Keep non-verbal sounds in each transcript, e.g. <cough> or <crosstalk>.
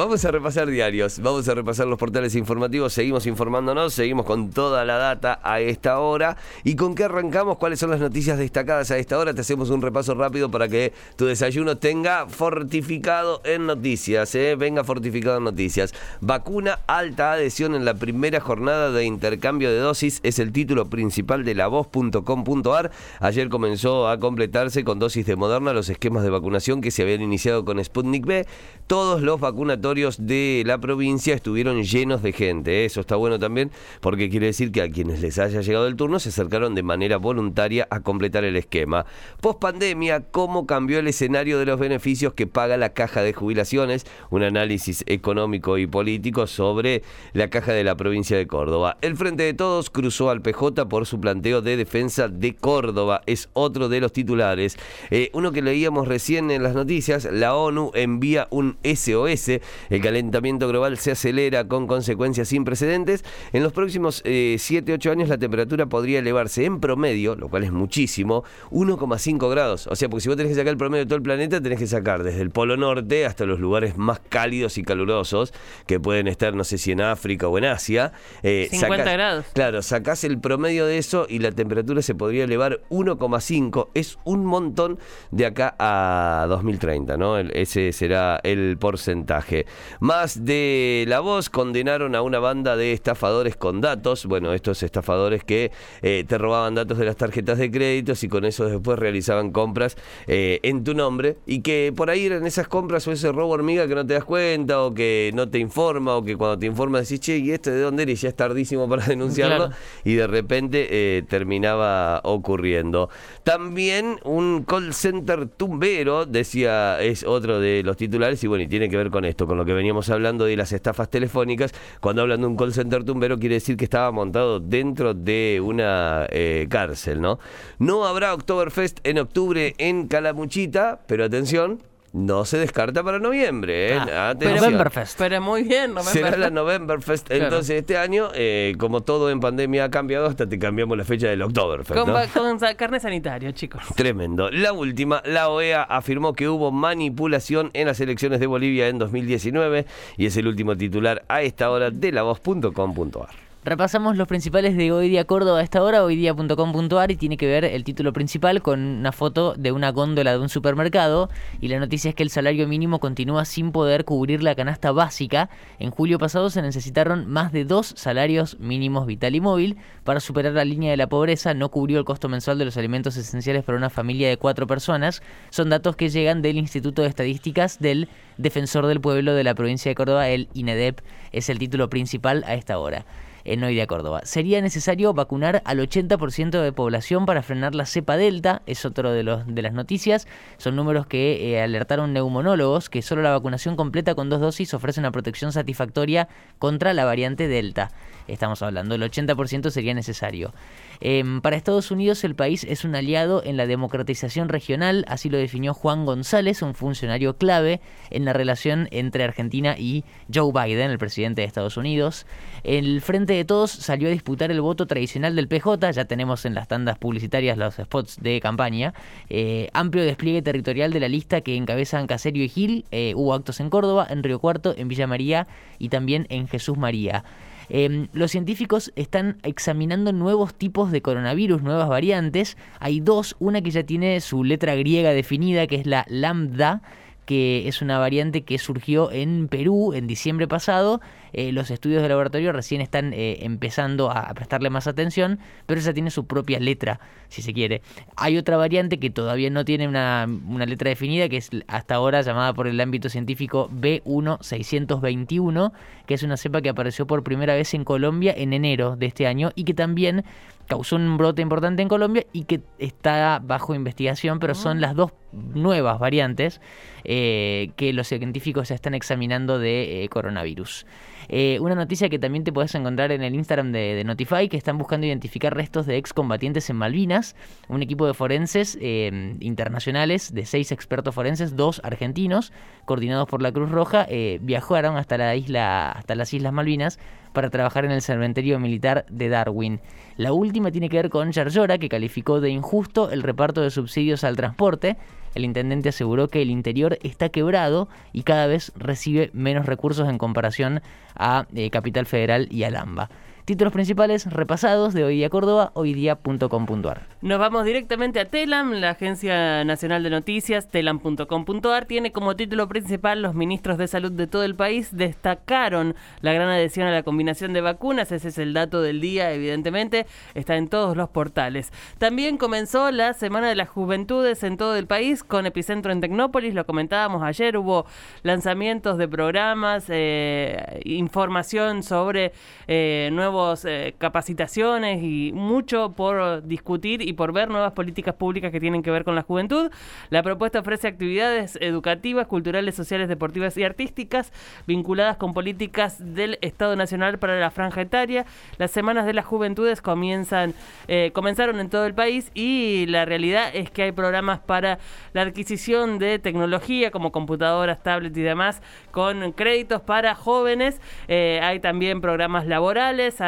Vamos a repasar diarios, vamos a repasar los portales informativos, seguimos informándonos, seguimos con toda la data a esta hora. ¿Y con qué arrancamos? ¿Cuáles son las noticias destacadas a esta hora? Te hacemos un repaso rápido para que tu desayuno tenga fortificado en noticias, ¿eh? venga fortificado en noticias. Vacuna, alta adhesión en la primera jornada de intercambio de dosis es el título principal de la voz.com.ar. Ayer comenzó a completarse con dosis de Moderna los esquemas de vacunación que se habían iniciado con Sputnik B. Todos los vacunatorios de la provincia estuvieron llenos de gente. ¿eh? Eso está bueno también porque quiere decir que a quienes les haya llegado el turno se acercaron de manera voluntaria a completar el esquema. Post pandemia, ¿cómo cambió el escenario de los beneficios que paga la caja de jubilaciones? Un análisis económico y político sobre la caja de la provincia de Córdoba. El Frente de Todos cruzó al PJ por su planteo de defensa de Córdoba. Es otro de los titulares. Eh, uno que leíamos recién en las noticias, la ONU envía un SOS el calentamiento global se acelera con consecuencias sin precedentes. En los próximos 7-8 eh, años la temperatura podría elevarse en promedio, lo cual es muchísimo, 1,5 grados. O sea, porque si vos tenés que sacar el promedio de todo el planeta, tenés que sacar desde el Polo Norte hasta los lugares más cálidos y calurosos, que pueden estar, no sé si en África o en Asia. 50 eh, grados. Claro, sacás el promedio de eso y la temperatura se podría elevar 1,5. Es un montón de acá a 2030, ¿no? ese será el porcentaje. Más de la voz condenaron a una banda de estafadores con datos. Bueno, estos estafadores que eh, te robaban datos de las tarjetas de créditos y con eso después realizaban compras eh, en tu nombre y que por ahí eran esas compras o ese robo hormiga que no te das cuenta o que no te informa o que cuando te informa decís, che, ¿y este de dónde era? Y ya es tardísimo para <laughs> denunciarlo y de repente eh, terminaba ocurriendo. También un call center tumbero, decía, es otro de los titulares y bueno, y tiene que ver con esto con lo que veníamos hablando de las estafas telefónicas, cuando hablan de un call center tumbero quiere decir que estaba montado dentro de una eh, cárcel, ¿no? No habrá Oktoberfest en octubre en Calamuchita, pero atención, no se descarta para noviembre. ¿eh? Ah, Novemberfest. Pero muy bien, <laughs> Será la Novemberfest. Entonces, este año, eh, como todo en pandemia ha cambiado, hasta te cambiamos la fecha del Oktoberfest. Con, carne sanitario, chicos. Tremendo. La última, la OEA afirmó que hubo manipulación en las elecciones de Bolivia en 2019 y es el último titular a esta hora de la voz.com.ar. Repasamos los principales de Hoy Día Córdoba a esta hora, hoydía.com.ar y tiene que ver el título principal con una foto de una góndola de un supermercado y la noticia es que el salario mínimo continúa sin poder cubrir la canasta básica. En julio pasado se necesitaron más de dos salarios mínimos vital y móvil para superar la línea de la pobreza, no cubrió el costo mensual de los alimentos esenciales para una familia de cuatro personas. Son datos que llegan del Instituto de Estadísticas del Defensor del Pueblo de la provincia de Córdoba, el INEDEP, es el título principal a esta hora en Hoy Córdoba. Sería necesario vacunar al 80% de población para frenar la cepa delta, es otro de, los, de las noticias. Son números que eh, alertaron neumonólogos que solo la vacunación completa con dos dosis ofrece una protección satisfactoria contra la variante delta. Estamos hablando, el 80% sería necesario. Em, para Estados Unidos el país es un aliado en la democratización regional, así lo definió Juan González, un funcionario clave en la relación entre Argentina y Joe Biden, el presidente de Estados Unidos. El Frente de Todos salió a disputar el voto tradicional del PJ, ya tenemos en las tandas publicitarias los spots de campaña. Eh, amplio despliegue territorial de la lista que encabezan Caserio y Gil. Eh, hubo actos en Córdoba, en Río Cuarto, en Villa María y también en Jesús María. Em, los científicos están examinando nuevos tipos de coronavirus, nuevas variantes. Hay dos, una que ya tiene su letra griega definida, que es la lambda, que es una variante que surgió en Perú en diciembre pasado. Eh, los estudios de laboratorio recién están eh, empezando a, prestarle más atención, pero esa tiene su propia letra, si se quiere. Hay otra variante que todavía no tiene una, una letra definida, que es hasta ahora llamada por el ámbito científico B1621, que es una cepa que apareció por primera vez en Colombia en enero de este año y que también causó un brote importante en Colombia y que está bajo investigación, pero son ah. las dos nuevas variantes eh, que los científicos están examinando de eh, coronavirus. Eh, una noticia que también te puedes encontrar en el Instagram de, Notify, que están buscando identificar restos de excombatientes en Malvinas. Un equipo de forenses internacionales, de seis expertos forenses, dos argentinos, coordinados por la Cruz Roja, viajaron hasta la isla, hasta las Islas Malvinas para trabajar en el cementerio militar de Darwin. La última tiene que ver con Yarlora, que calificó de injusto el reparto de subsidios al transporte. El intendente aseguró que el interior está quebrado y cada vez recibe menos recursos en comparación a eh, Capital Federal y al AMBA. Títulos principales repasados de Hoy Día Córdoba, hoydía.com.ar. Nos vamos directamente a Telam, la Agencia Nacional de Noticias, telam.com.ar, tiene como título principal los ministros de salud de todo el país destacaron la gran adhesión a la combinación de vacunas, ese es el dato del día, evidentemente, está en todos los portales. También comenzó la Semana de las Juventudes en todo el país con epicentro en Tecnópolis, lo comentábamos ayer, hubo lanzamientos de programas, eh, información sobre eh, nuevos eh, capacitaciones y mucho por discutir y por ver nuevas políticas públicas que tienen que ver con la juventud. La propuesta ofrece actividades educativas, culturales, sociales, deportivas y artísticas vinculadas con políticas del Estado Nacional para la franja etaria. Las semanas de las juventudes comienzan, eh, comenzaron en todo el país y la realidad es que hay programas para la adquisición de tecnología como computadoras, tablets y demás con créditos para jóvenes. Eh, hay también programas laborales,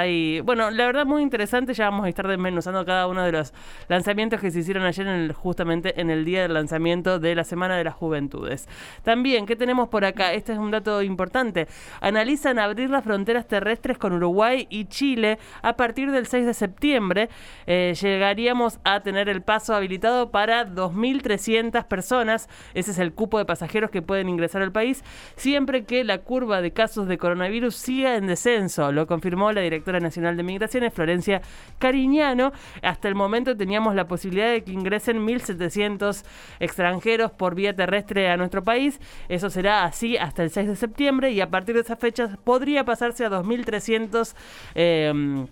bueno, la verdad muy interesante, ya vamos a estar desmenuzando cada uno de los lanzamientos que se hicieron ayer en justamente en el día del lanzamiento de la Semana de las Juventudes. También, ¿qué tenemos por acá? Este es un dato importante. Analizan abrir las fronteras terrestres con Uruguay y Chile a partir del 6 de septiembre. Eh, llegaríamos a tener el paso habilitado para 2.300 personas. Ese es el cupo de pasajeros que pueden ingresar al país, siempre que la curva de casos de coronavirus siga en descenso. Lo confirmó la directora directora nacional de migraciones, Florencia Cariñano. Hasta el momento teníamos la posibilidad de que ingresen 1.700 extranjeros por vía terrestre a nuestro país. Eso será así hasta el 6 de septiembre y a partir de esa fecha podría pasarse a 2.300 eh,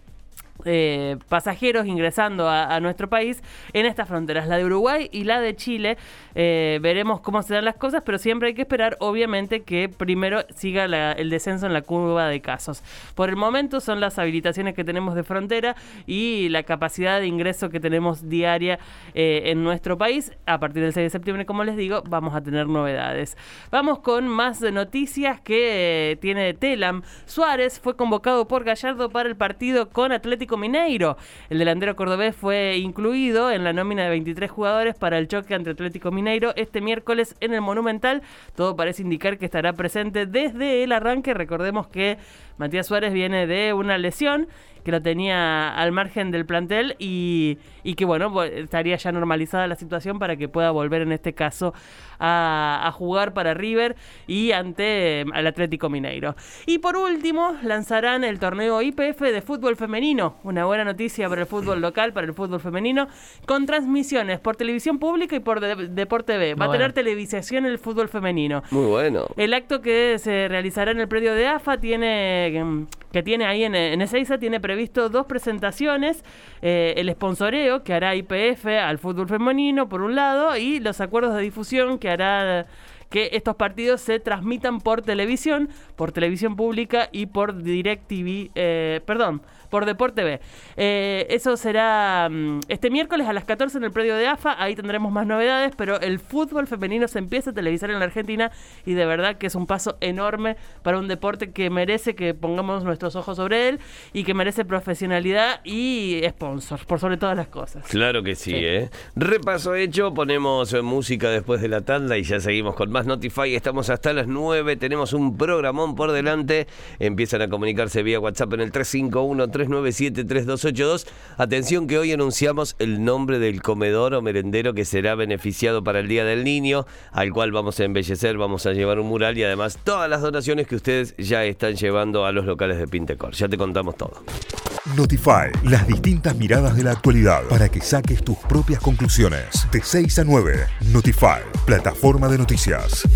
eh, pasajeros ingresando a, nuestro país en estas fronteras, la de Uruguay y la de Chile. Eh, veremos cómo se dan las cosas, pero siempre hay que esperar, obviamente, que primero siga el descenso en la curva de casos. Por el momento son las habilitaciones que tenemos de frontera y la capacidad de ingreso que tenemos diaria eh, en nuestro país. A partir del 6 de septiembre, como les digo, vamos a tener novedades. Vamos con más noticias que tiene Telam. Suárez fue convocado por Gallardo para el partido con Atlético Mineiro. El delantero cordobés fue incluido en la nómina de 23 jugadores para el choque entre Atlético Mineiro este miércoles en el Monumental. Todo parece indicar que estará presente desde el arranque. Recordemos que Matías Suárez viene de una lesión que lo tenía al margen del plantel y, y que bueno, estaría ya normalizada la situación para que pueda volver en este caso a, jugar para River y ante el Atlético Mineiro. Y por último, lanzarán el torneo IPF de fútbol femenino, una buena noticia para el fútbol local, para el fútbol femenino, con transmisiones por televisión pública y por Deporte B. Va a tener televisación el fútbol femenino. Muy bueno. El acto que se realizará en el predio de AFA tiene que tiene ahí en, en Ezeiza tiene previsto dos presentaciones, eh, el sponsoreo que hará IPF al fútbol femenino por un lado y los acuerdos de difusión que hará que estos partidos se transmitan por televisión, por televisión pública y por DirecTV, eh, perdón, por Deporte B. Eh, eso será mm, este miércoles a las 14 en el predio de AFA, ahí tendremos más novedades, pero el fútbol femenino se empieza a televisar en la Argentina y de verdad que es un paso enorme para un deporte que merece que pongamos nuestros ojos sobre él y que merece profesionalidad y sponsors, por sobre todas las cosas. Claro que sí, ¿eh? Repaso hecho, ponemos música después de la tanda y ya seguimos con más Notify. Estamos hasta las 9. Tenemos un programón por delante. Empiezan a comunicarse vía WhatsApp en el 351-397-3282. Atención que hoy anunciamos el nombre del comedor o merendero que será beneficiado para el Día del Niño, al cual vamos a embellecer, vamos a llevar un mural y además todas las donaciones que ustedes ya están llevando a los locales de Pintecor. Ya te contamos todo. Notify, las distintas miradas de la actualidad para que saques tus propias conclusiones. De 6 a 9, Notify, plataforma de noticias.